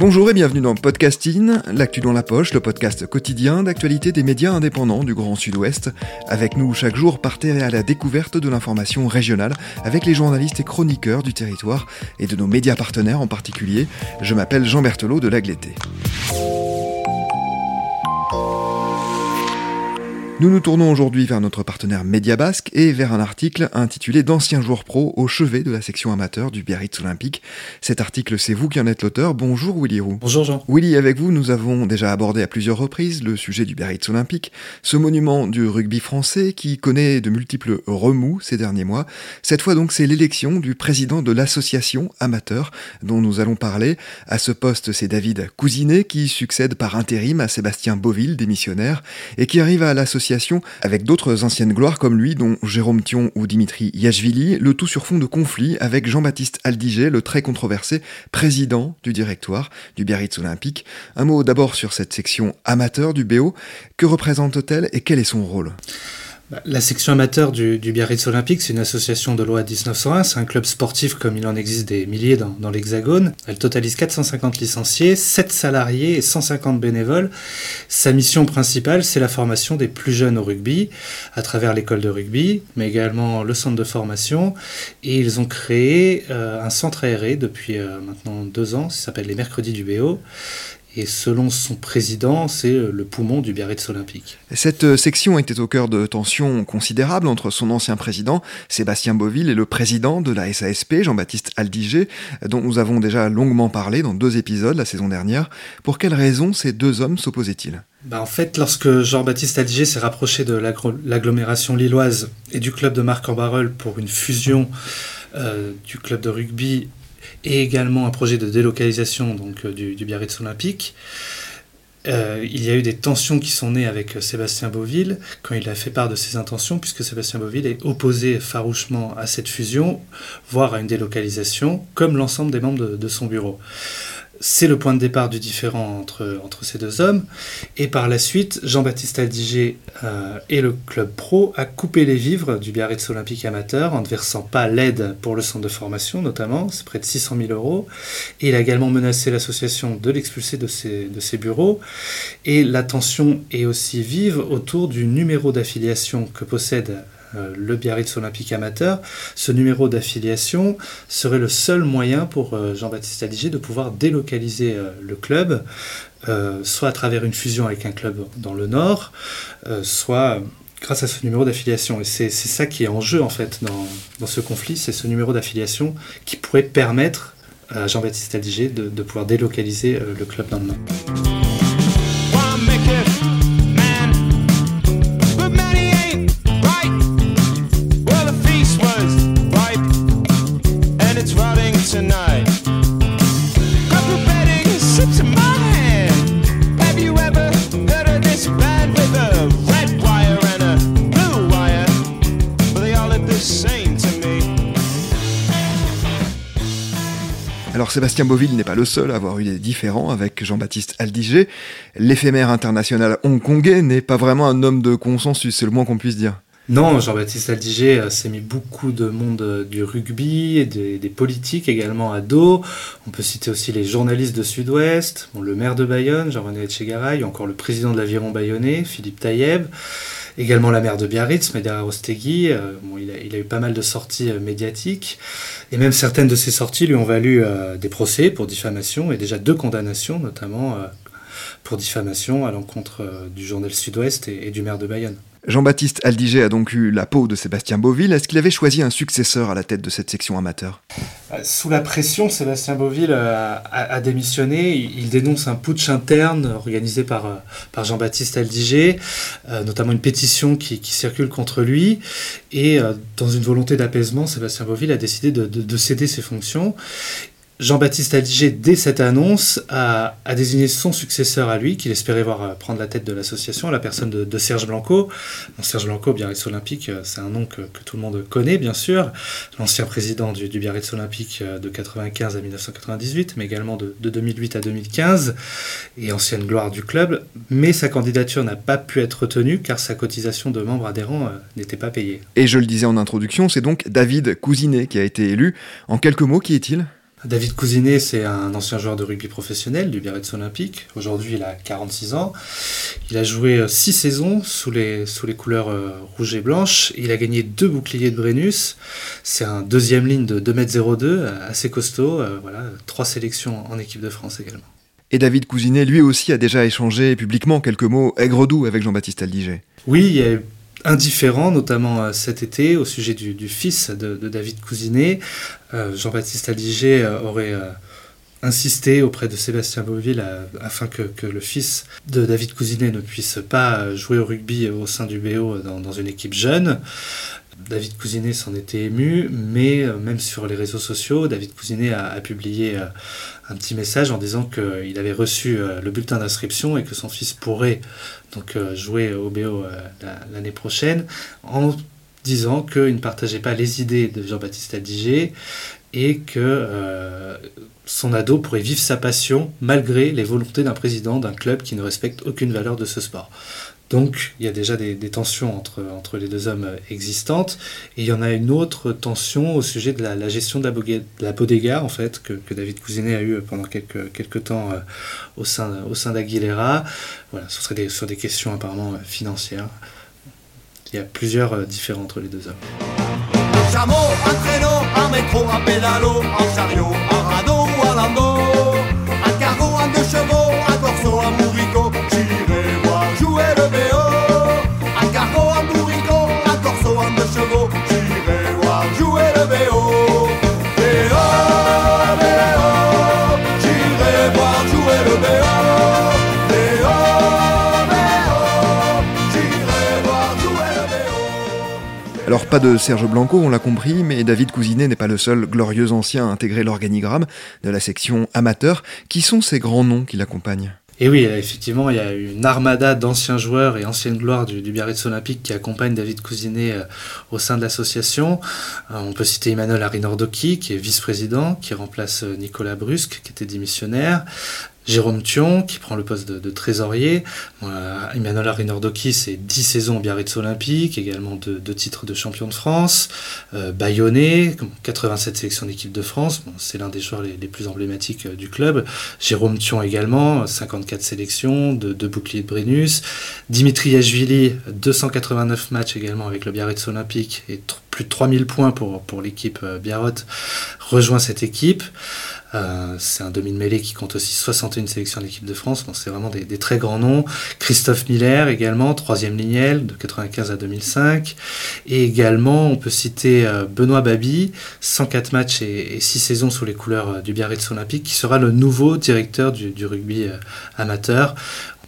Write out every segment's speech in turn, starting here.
Bonjour et bienvenue dans Podcasting, l'actu dans la poche, le podcast quotidien d'actualité des médias indépendants du Grand Sud-Ouest. Avec nous chaque jour, partez à la découverte de l'information régionale avec les journalistes et chroniqueurs du territoire et de nos médias partenaires en particulier. Je m'appelle Jean Berthelot de l'Agleté. Nous nous tournons aujourd'hui vers notre partenaire Média Basque et vers un article intitulé D'anciens joueurs pro au chevet de la section amateur du Biarritz Olympique. Cet article, c'est vous qui en êtes l'auteur. Bonjour Willy Roux. Bonjour Jean. Willy, avec vous, nous avons déjà abordé à plusieurs reprises le sujet du Biarritz Olympique, ce monument du rugby français qui connaît de multiples remous ces derniers mois. Cette fois donc, c'est l'élection du président de l'association amateur dont nous allons parler. À ce poste, c'est David Cousinet qui succède par intérim à Sébastien Beauville, démissionnaire, et qui arrive à l'association avec d'autres anciennes gloires comme lui, dont Jérôme Thion ou Dimitri Yachvili, le tout sur fond de conflit avec Jean-Baptiste Aldiger, le très controversé président du directoire du Biarritz Olympique. Un mot d'abord sur cette section amateur du BO. Que représente-t-elle et quel est son rôle? La section amateur du, Biarritz Olympique, c'est une association de loi 1901, c'est un club sportif comme il en existe des milliers dans, dans l'Hexagone. Elle totalise 450 licenciés, 7 salariés et 150 bénévoles. Sa mission principale, c'est la formation des plus jeunes au rugby, à travers l'école de rugby, mais également le centre de formation. Et ils ont créé euh, un centre aéré depuis euh, maintenant deux ans, ça s'appelle les Mercredis du BO. Et selon son président, c'est le poumon du Biarritz olympique. Cette euh, section était au cœur de tensions considérables entre son ancien président, Sébastien Beauville, et le président de la SASP, Jean-Baptiste Aldiger, dont nous avons déjà longuement parlé dans deux épisodes la saison dernière. Pour quelles raisons ces deux hommes s'opposaient-ils? Bah en fait, lorsque Jean-Baptiste Aldiger s'est rapproché de l'agglomération lilloise et du club de Marc-en-Barœul pour une fusion euh, du club de rugby et également un projet de délocalisation euh, du, Biarritz Olympique. Euh, il y a eu des tensions qui sont nées avec euh, Sébastien Beauville quand il a fait part de ses intentions, puisque Sébastien Beauville est opposé farouchement à cette fusion, voire à une délocalisation, comme l'ensemble des membres de son bureau c'est le point de départ du différent entre, ces deux hommes. Et par la suite, Jean-Baptiste Aldiger euh, et le club pro a coupé les vivres du Biarritz Olympique Amateur en ne versant pas l'aide pour le centre de formation notamment, c'est près de 600 000 euros. Il a également menacé l'association de l'expulser de ses, bureaux. Et la tension est aussi vive autour du numéro d'affiliation que possède le Biarritz Olympique Amateur, ce numéro d'affiliation serait le seul moyen pour euh, Jean-Baptiste Aliger de pouvoir délocaliser euh, le club, soit à travers une fusion avec un club dans le Nord, soit grâce à ce numéro d'affiliation. Et c'est ça qui est en jeu en fait dans, ce conflit, c'est ce numéro d'affiliation qui pourrait permettre à Jean-Baptiste Aliger de, de, pouvoir délocaliser le club dans le Nord. Sébastien Beauville n'est pas le seul à avoir eu des différends avec Jean-Baptiste Aldiger. L'éphémère international hongkongais n'est pas vraiment un homme de consensus, c'est le moins qu'on puisse dire. Non, Jean-Baptiste Aldiger euh, s'est mis beaucoup de monde euh, du rugby et des, politiques également à dos. On peut citer aussi les journalistes de Sud-Ouest, le maire de Bayonne, Jean-René Etchegaray, encore le président de l'aviron bayonnais, Philippe Taïeb. Également la maire de Biarritz, Medera Rostegui. Euh, il, a, eu pas mal de sorties euh, médiatiques. Et même certaines de ces sorties lui ont valu euh, des procès pour diffamation et déjà deux condamnations, notamment pour diffamation à l'encontre du journal Sud-Ouest et du maire de Bayonne. Jean-Baptiste Aldiger a donc eu la peau de Sébastien Beauville. Est-ce qu'il avait choisi un successeur à la tête de cette section amateur? Euh, Sous la pression, Sébastien Beauville a, démissionné. Il, dénonce un putsch interne organisé par, euh, Jean-Baptiste Aldiger, euh, notamment une pétition qui, circule contre lui. Et dans une volonté d'apaisement, Sébastien Beauville a décidé de céder ses fonctions. Jean-Baptiste Aldiger, dès cette annonce, a, désigné son successeur à lui, qu'il espérait voir euh, prendre la tête de l'association, la personne de, Serge Blanco. Serge Blanco, Biarritz Olympique, euh, c'est un nom que, tout le monde connaît, bien sûr. L'ancien président du, Biarritz Olympique euh, de 1995 à 1998, mais également de, 2008 à 2015, et ancienne gloire du club. Mais sa candidature n'a pas pu être retenue car sa cotisation de membre adhérent n'était pas payée. Et je le disais en introduction, c'est donc David Cousinet qui a été élu. En quelques mots, qui est-il? David Cousinet, c'est un ancien joueur de rugby professionnel du Biarritz Olympique. Aujourd'hui, il a 46 ans. Il a joué 6 saisons sous les, sous les couleurs rouge et blanche. Il a gagné deux boucliers de Brennus. C'est un deuxième ligne de 2m02, assez costaud. voilà, trois sélections en équipe de France également. Et David Cousinet, lui aussi, a déjà échangé publiquement quelques mots aigre-doux avec Jean-Baptiste Aldiger. Oui, il y a indifférent, notamment euh, cet été, au sujet du, fils de, David Cousinet. Euh, Jean-Baptiste Aldiger euh, aurait insisté auprès de Sébastien Beauville afin que, le fils de David Cousinet ne puisse pas jouer au rugby au sein du BO dans une équipe jeune. David Cousinet s'en était ému, mais euh, même sur les réseaux sociaux, David Cousinet a, publié euh, un petit message en disant qu'il avait reçu euh, le bulletin d'inscription et que son fils pourrait donc jouer au BO l'année prochaine, en disant qu'il ne partageait pas les idées de Jean-Baptiste Aldiger et que son ado pourrait vivre sa passion malgré les volontés d'un président d'un club qui ne respecte aucune valeur de ce sport. Donc il y a déjà des, tensions entre, les deux hommes existantes. Et il y en a une autre tension au sujet de la, gestion de la, de en fait, que, David Cousinet a eu pendant quelques, temps euh, au sein, au sein d'Aguilera. Voilà, ce serait sur des questions apparemment financières. Il y a plusieurs euh, entre les deux hommes. Alors pas de Serge Blanco, on l'a compris, mais David Cousinet n'est pas le seul glorieux ancien à intégrer l'organigramme de la section amateur. Qui sont ces grands noms qui l'accompagnent? Et oui, effectivement, il y a une armada d'anciens joueurs et anciennes gloires du, Biarritz Olympique qui accompagnent David Cousinet euh, au sein de l'association. Euh, on peut citer Emmanuel Arinordoki, qui est vice-président, qui remplace euh, Nicolas Brusque, qui était démissionnaire. Jérôme Thion, qui prend le poste de, trésorier. Euh, Emmanuel Arinordoki, c'est 10 saisons au Biarritz Olympique, également deux, titres de champion de France. Euh, Bayonnet, 87 sélections d'équipe de France, c'est l'un des joueurs les, plus emblématiques euh, du club. Jérôme Thion également, 54 sélections, deux, boucliers de Brennus. Dimitri Yachvili, 289 matchs également avec le Biarritz Olympique et plus de 3000 points pour, pour l'équipe Biarrot, rejoint cette équipe. Euh, c'est un demi mêlée qui compte aussi 61 sélections d'équipe de France, donc c'est vraiment des, très grands noms. Christophe Miller également, troisième lignel de 95 à 2005. Et également, on peut citer euh, Benoît Babi, 104 matchs et, 6 saisons sous les couleurs euh, du Biarritz Olympique, qui sera le nouveau directeur du, rugby amateur.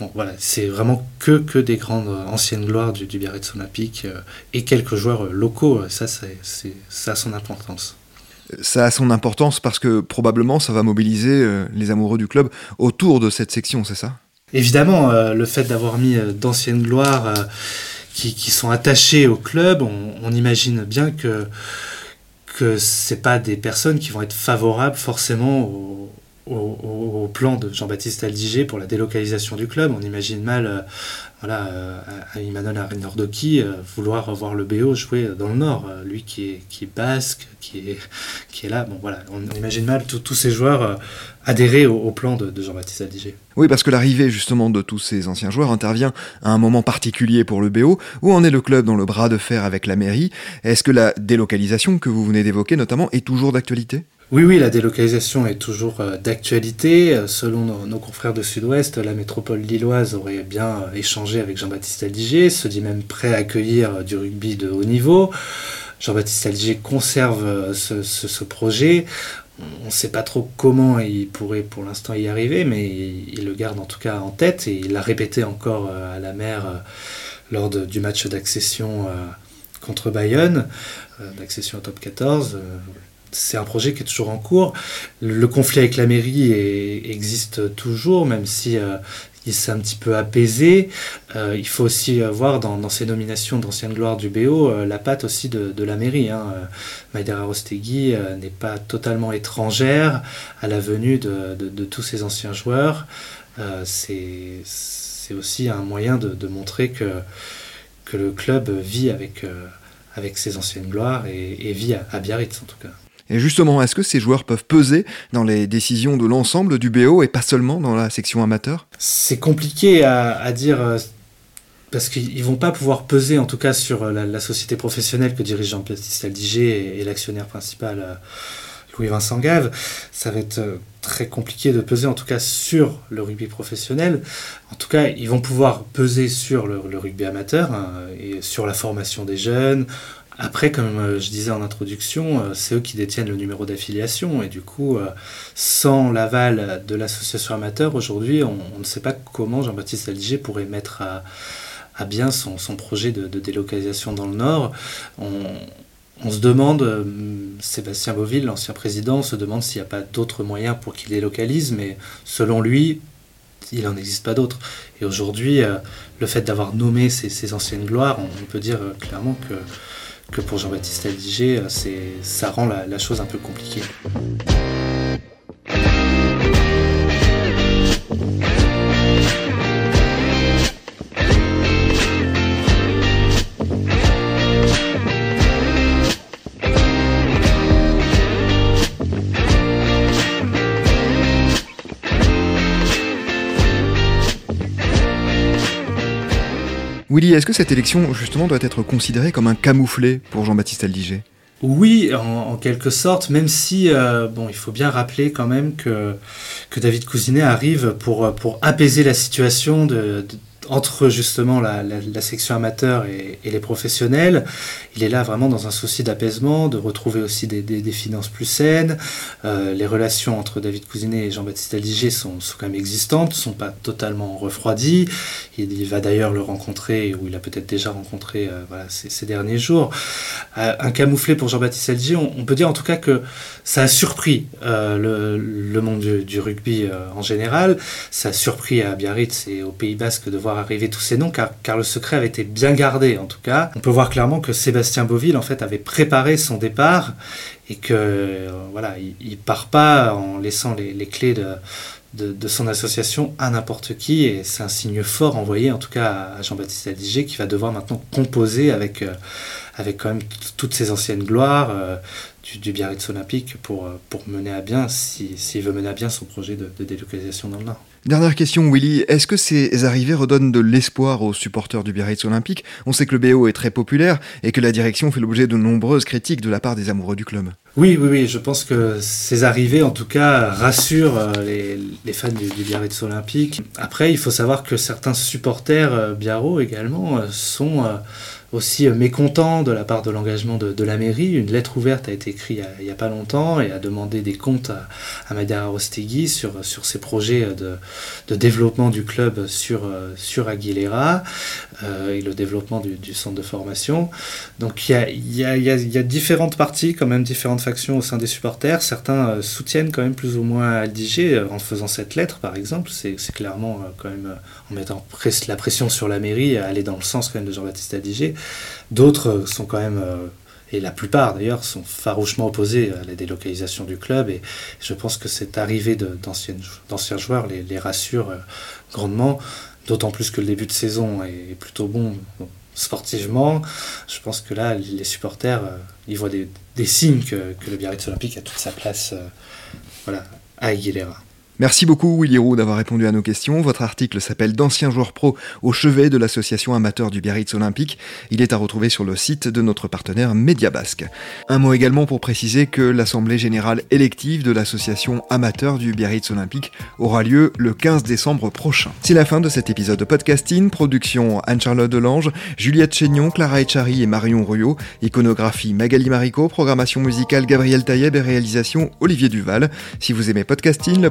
Bon, voilà, c'est vraiment que, que des grandes anciennes gloires du, du Biarritz Olympique et quelques joueurs locaux. Ça, c'est, ça a son importance ça a son importance parce que probablement ça va mobiliser euh, les amoureux du club autour de cette section, c'est ça? Évidemment, euh, le fait d'avoir mis euh, d'anciennes gloires qui, sont attachées au club, on, imagine bien que que c'est pas des personnes qui vont être favorables forcément au, au, plan de Jean-Baptiste Aldiger pour la délocalisation du club. On imagine mal voilà, euh, Emmanuel Arinordoki euh, vouloir revoir le BO jouer dans le Nord. Euh, lui qui est, qui est basque, qui est, qui est là. Bon, voilà, on, imagine mal tous ces joueurs adhérer au, plan de, Jean-Baptiste Aldiger. Oui, parce que l'arrivée justement de tous ces anciens joueurs intervient à un moment particulier pour le BO. Où en est le club dans le bras de fer avec la mairie? Est-ce que la délocalisation que vous venez d'évoquer notamment est toujours d'actualité? Oui, oui, la délocalisation est toujours euh, d'actualité. Euh, selon nos, confrères de Sud-Ouest, la métropole lilloise aurait bien euh, échangé avec Jean-Baptiste Aldiger, se dit même prêt à accueillir du rugby de haut niveau. Jean-Baptiste Aldiger conserve ce, projet. On ne sait pas trop comment il pourrait pour l'instant y arriver, mais il, le garde en tout cas en tête et il l'a répété encore à la mer lors du match d'accession contre Bayonne, d'accession au top 14 c'est un projet qui est toujours en cours. Le, conflit avec la mairie existe toujours, même si euh, il s'est un petit peu apaisé. Euh, il faut aussi voir dans, ces nominations d'ancienne gloire du BO euh, la patte aussi de, la mairie. Hein. Maïdera Rostegui n'est pas totalement étrangère à la venue de, tous ces anciens joueurs. c'est aussi un moyen de, montrer que, le club vit avec ses anciennes gloires et, vit à Biarritz en tout cas. Et justement, est-ce que ces joueurs peuvent peser dans les décisions de l'ensemble du BO et pas seulement dans la section amateur? C'est compliqué à, dire euh, parce qu'ils vont pas pouvoir peser en tout cas sur euh, la, société professionnelle que dirige Jean-Baptiste Aldiger et, l'actionnaire principal euh, Louis-Vincent Gave. Ça va être très compliqué de peser en tout cas sur le rugby professionnel. En tout cas, ils vont pouvoir peser sur le, rugby amateur hein, et sur la formation des jeunes, après, comme euh, je disais en introduction, euh, c'est eux qui détiennent le numéro d'affiliation et du coup, euh, sans l'aval de l'association amateur, aujourd'hui, on, ne sait pas comment Jean-Baptiste Aliger pourrait mettre à, bien son, projet de, délocalisation dans le Nord. On, se demande, Sébastien Beauville, l'ancien président, se demande s'il n'y a pas d'autres moyens pour qu'il délocalise, mais selon lui, il n'en existe pas d'autres. Et aujourd'hui, le fait d'avoir nommé ces, anciennes gloires, on, peut dire clairement que que pour Jean-Baptiste Aldiger, euh, ça rend la, la chose un peu compliquée. Est-ce que cette élection, justement, doit être considérée comme un camouflet pour Jean-Baptiste Aldiger oui, en, quelque sorte, même si, euh, bon, il faut bien rappeler quand même que, David Cousinet arrive pour apaiser la situation de entre justement la, section amateur et, les professionnels. Il est là vraiment dans un souci d'apaisement, de retrouver aussi des, finances plus saines. Euh, les relations entre David Cousinet et Jean-Baptiste Aldiger sont, quand même existantes, ne sont pas totalement refroidies. Il, va d'ailleurs le rencontrer, ou il a peut-être déjà rencontré euh, ces, derniers jours. Euh, un camouflet pour Jean-Baptiste Aldiger, on, peut dire en tout cas que ça a surpris le, monde du, rugby en général. Ça a surpris à Biarritz et au Pays Basque de voir arriver tous ces noms, car, car, le secret avait été bien gardé en tout cas. On peut voir clairement que Sébastien Beauville en fait avait préparé son départ et que euh, voilà, il, part pas en laissant les, les clés de, de, son association à n'importe qui et c'est un signe fort envoyé en tout cas à Jean-Baptiste Aldiger qui va devoir maintenant composer avec, euh, avec quand même toutes ces anciennes gloires euh, du, du, Biarritz Olympique pour, pour mener à bien, s'il veut mener à bien son projet de, de délocalisation dans le Nord. Dernière question, Willy. Est-ce que ces arrivées redonnent de l'espoir aux supporters du Biarritz Olympique? On sait que le BO est très populaire et que la direction fait l'objet de nombreuses critiques de la part des amoureux du club. Oui, oui, oui. Je pense que ces arrivées, en tout cas, rassurent euh, les, fans du, Biarritz Olympique. Après, il faut savoir que certains supporters euh, biarro également euh, sont aussi euh, mécontent de la part de l'engagement de, la mairie. Une lettre ouverte a été écrite il n'y a, pas longtemps et a demandé des comptes à, à Madara Rostegui sur, ses projets de, développement du club sur, Aguilera et le développement du, centre de formation. Donc il y a, différentes parties, quand même différentes factions au sein des supporters. Certains soutiennent quand même plus ou moins Aldiger en faisant cette lettre, par exemple. C'est clairement quand même en mettant la pression sur la mairie, aller dans le sens quand même de Jean-Baptiste Aldiger. D'autres sont quand même, euh, et la plupart d'ailleurs, sont farouchement opposés à la délocalisation du club. Et je pense que cette arrivée d'anciens joueurs les, rassure euh, grandement, d'autant plus que le début de saison est plutôt bon sportivement. Je pense que là, les supporters, euh, ils voient des, signes que, le Biarritz Olympique a toute sa place voilà, à Aguilera. Merci beaucoup Willy Roux d'avoir répondu à nos questions. Votre article s'appelle D'anciens joueurs pro au chevet de l'association amateur du Biarritz Olympique. Il est à retrouver sur le site de notre partenaire Média Basque. Un mot également pour préciser que l'assemblée générale élective de l'association amateur du Biarritz Olympique aura lieu le 15 décembre prochain. C'est la fin de cet épisode de podcasting. Production Anne-Charlotte Delange, Juliette Chénion, Clara Echari et Marion Ruyot. Iconographie Magali Marico, programmation musicale Gabriel Taïeb et réalisation Olivier Duval. Si vous aimez podcasting, le